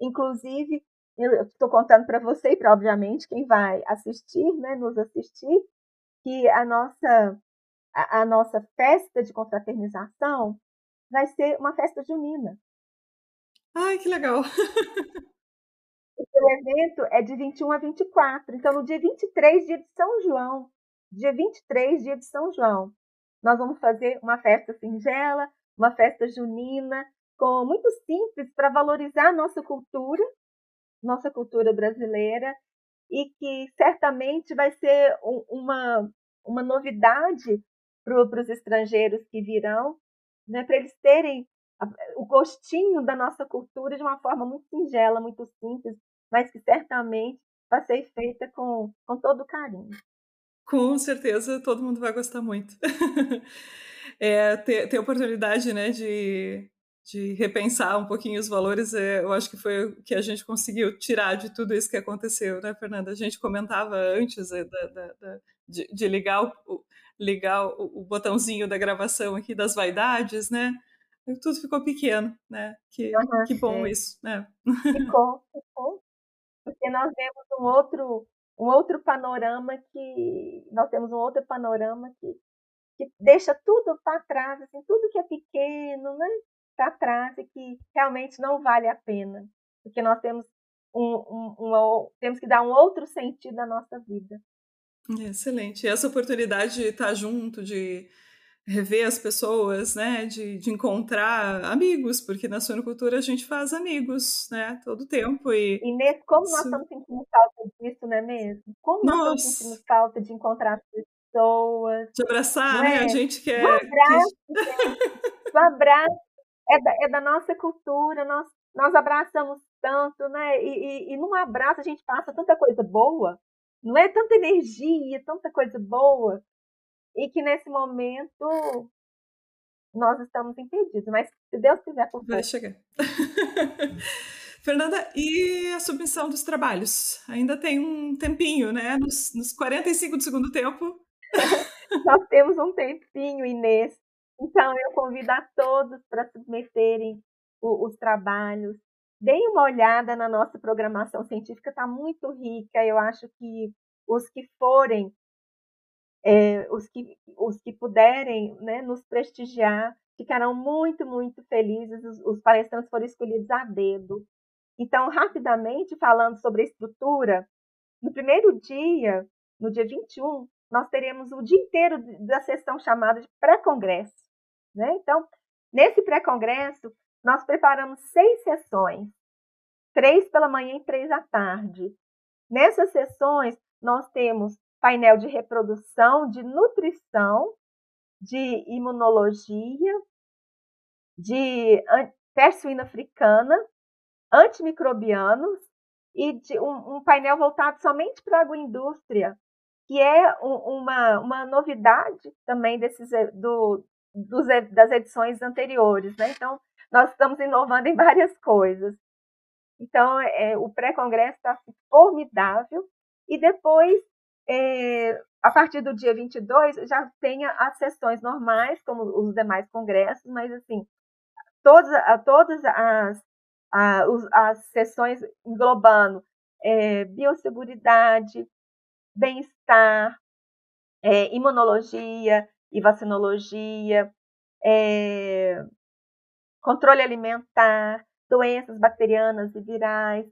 Inclusive, eu estou contando para você e para, obviamente, quem vai assistir, né, nos assistir, que a nossa, a, a nossa festa de confraternização vai ser uma festa junina. Ai, que legal! O evento é de 21 a 24. Então, no dia 23, dia de São João, dia 23, dia de São João. Nós vamos fazer uma festa singela, uma festa junina, com muito simples para valorizar a nossa cultura, nossa cultura brasileira, e que certamente vai ser um, uma, uma novidade para os estrangeiros que virão, né, para eles terem o gostinho da nossa cultura de uma forma muito singela, muito simples, mas que certamente vai ser feita com, com todo carinho. Com certeza todo mundo vai gostar muito. é, ter, ter oportunidade né, de, de repensar um pouquinho os valores, é, eu acho que foi o que a gente conseguiu tirar de tudo isso que aconteceu, né, Fernanda? A gente comentava antes é, da, da, da, de, de, ligar, o, ligar o, o, botãozinho da gravação aqui das vaidades, né? Tudo ficou pequeno, né? Que, uhum, que bom é. isso, né? Ficou, ficou. Porque nós vemos um outro, um outro panorama que nós temos um outro panorama que, que deixa tudo para trás, assim, tudo que é pequeno, né? para trás e que realmente não vale a pena, porque nós temos um, um, um, temos que dar um outro sentido à nossa vida. Excelente. E essa oportunidade de estar junto, de rever as pessoas, né, de, de encontrar amigos, porque na suinocultura a gente faz amigos, né, todo tempo. E, e nesse, como nós estamos sentindo falta disso, não é mesmo? Como nós Nossa. estamos sentindo falta de encontrar pessoas. De abraçar, né? A é? gente quer. Um abraço, que... um abraço é da, é da nossa cultura, nós, nós abraçamos tanto, né? E, e, e num abraço a gente passa tanta coisa boa, não é tanta energia, tanta coisa boa, e que nesse momento nós estamos impedidos. Mas se Deus quiser, por Vai chegar. Fernanda, e a submissão dos trabalhos? Ainda tem um tempinho, né? Nos, nos 45 do segundo tempo. Nós temos um tempinho, Inês. Então, eu convido a todos para submeterem o, os trabalhos. Deem uma olhada na nossa programação científica, está muito rica. Eu acho que os que forem, é, os, que, os que puderem né, nos prestigiar, ficarão muito, muito felizes. Os, os palestrantes foram escolhidos a dedo. Então, rapidamente, falando sobre a estrutura, no primeiro dia, no dia 21, nós teremos o dia inteiro da sessão chamada de pré-congresso. Né? Então, nesse pré-congresso, nós preparamos seis sessões, três pela manhã e três à tarde. Nessas sessões, nós temos painel de reprodução, de nutrição, de imunologia, de peste suína africana, antimicrobianos e de um, um, painel voltado somente para a agroindústria, que é um, uma, uma novidade também desses, do, dos, das edições anteriores, né? Então, nós estamos inovando em várias coisas. Então, é, o pré-congresso está formidável. E depois, é, a partir do dia 22, já tem as sessões normais, como os demais congressos, mas, assim, todas, todas as, as, as sessões englobando é, biosseguridade, bem-estar, é, imunologia, e vacinologia, é, controle alimentar, doenças bacterianas e virais,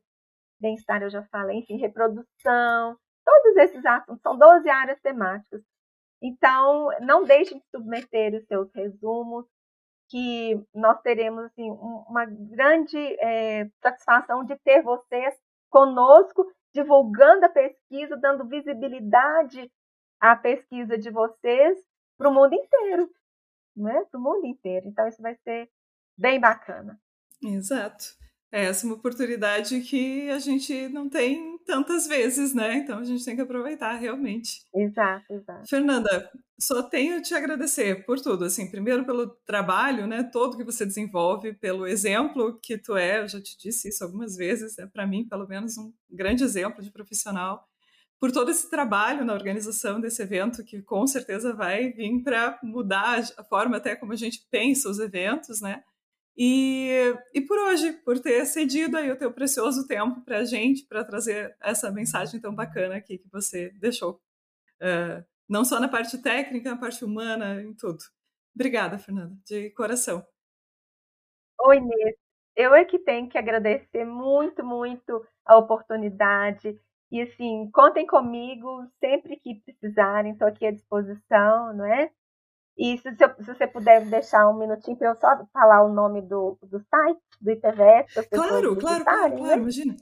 bem-estar eu já falei, enfim, reprodução, todos esses assuntos, são 12 áreas temáticas. Então, não deixem de submeter os seus resumos, que nós teremos assim, uma grande é, satisfação de ter vocês conosco, divulgando a pesquisa, dando visibilidade à pesquisa de vocês para o mundo inteiro, né? Para o mundo inteiro. Então isso vai ser bem bacana. Exato. É, essa uma oportunidade que a gente não tem tantas vezes, né? Então a gente tem que aproveitar realmente. Exato, exato. Fernanda, só tenho te agradecer por tudo, assim, primeiro pelo trabalho, né, todo que você desenvolve, pelo exemplo que tu é, eu já te disse isso algumas vezes, é para mim, pelo menos um grande exemplo de profissional por todo esse trabalho na organização desse evento, que com certeza vai vir para mudar a forma até como a gente pensa os eventos, né? E, e por hoje, por ter cedido aí o teu precioso tempo para a gente, para trazer essa mensagem tão bacana aqui que você deixou. Uh, não só na parte técnica, na parte humana, em tudo. Obrigada, Fernanda, de coração. Oi, Inês. Eu é que tenho que agradecer muito, muito a oportunidade e assim, contem comigo sempre que precisarem, estou aqui à disposição, não é? E se, se, se você puder deixar um minutinho para eu só falar o nome do, do site, do IPVS, claro, claro, claro, claro, imagina.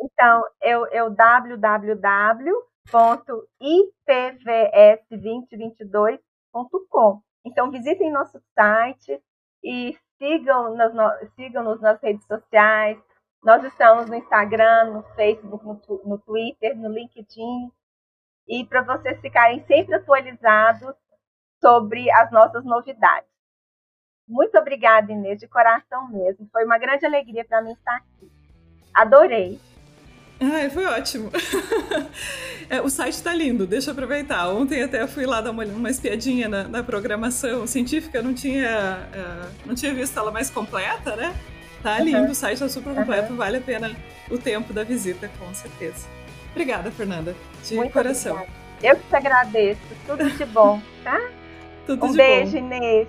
Então, é, o www.ipvs2022.com. Então, visitem nosso site e sigam-nos sigam nas redes sociais, nós estamos no Instagram, no Facebook, no, no Twitter, no LinkedIn. e para vocês ficarem sempre atualizados sobre as nossas novidades. Muito obrigada, Inês, de coração mesmo. Foi uma grande alegria para mim estar aqui. Adorei. Ai, foi ótimo. é, o site está lindo, deixa eu aproveitar. Ontem até fui lá dar uma, uma espiadinha na, na programação científica, não tinha, uh, não tinha visto ela mais completa, né? Tá lindo, uhum. o site está super completo, uhum. vale a pena o tempo da visita, com certeza. Obrigada, Fernanda. De Muito coração. Obrigada. Eu que te agradeço. Tudo de bom, tá? Tudo um beijo, bom. Inês.